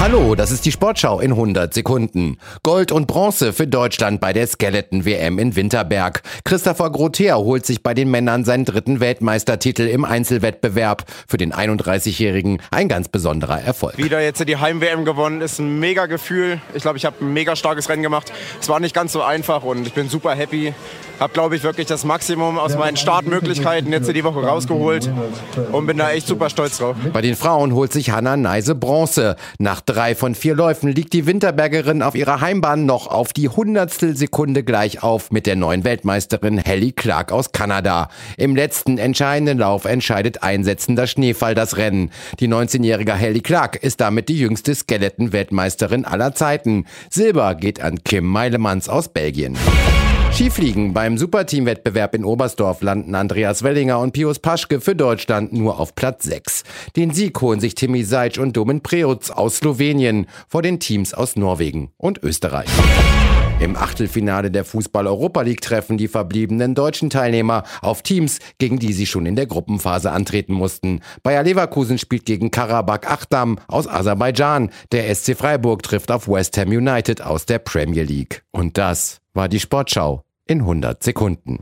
Hallo, das ist die Sportschau in 100 Sekunden. Gold und Bronze für Deutschland bei der Skeleton WM in Winterberg. Christopher Grother holt sich bei den Männern seinen dritten Weltmeistertitel im Einzelwettbewerb. Für den 31-Jährigen ein ganz besonderer Erfolg. Wieder jetzt die Heim-WM gewonnen, ist ein mega Gefühl. Ich glaube, ich habe ein mega starkes Rennen gemacht. Es war nicht ganz so einfach und ich bin super happy. Habe, glaube ich, wirklich das Maximum aus meinen Startmöglichkeiten jetzt die Woche rausgeholt und bin da echt super stolz drauf. Bei den Frauen holt sich Hanna Neise Bronze. Nach drei von vier Läufen liegt die Winterbergerin auf ihrer Heimbahn noch auf die Hundertstel Sekunde gleich auf mit der neuen Weltmeisterin Helly Clark aus Kanada. Im letzten entscheidenden Lauf entscheidet einsetzender Schneefall das Rennen. Die 19-jährige Helly Clark ist damit die jüngste Skeleton-Weltmeisterin aller Zeiten. Silber geht an Kim Meilemanns aus Belgien. Skifliegen beim Superteam-Wettbewerb in Oberstdorf landen Andreas Wellinger und Pius Paschke für Deutschland nur auf Platz 6. Den Sieg holen sich Timmy Seitsch und Domen Preutz aus Slowenien vor den Teams aus Norwegen und Österreich. Im Achtelfinale der Fußball-Europa League treffen die verbliebenen deutschen Teilnehmer auf Teams, gegen die sie schon in der Gruppenphase antreten mussten. Bayer Leverkusen spielt gegen Karabakh Achdam aus Aserbaidschan. Der SC Freiburg trifft auf West Ham United aus der Premier League. Und das war die Sportschau in 100 Sekunden.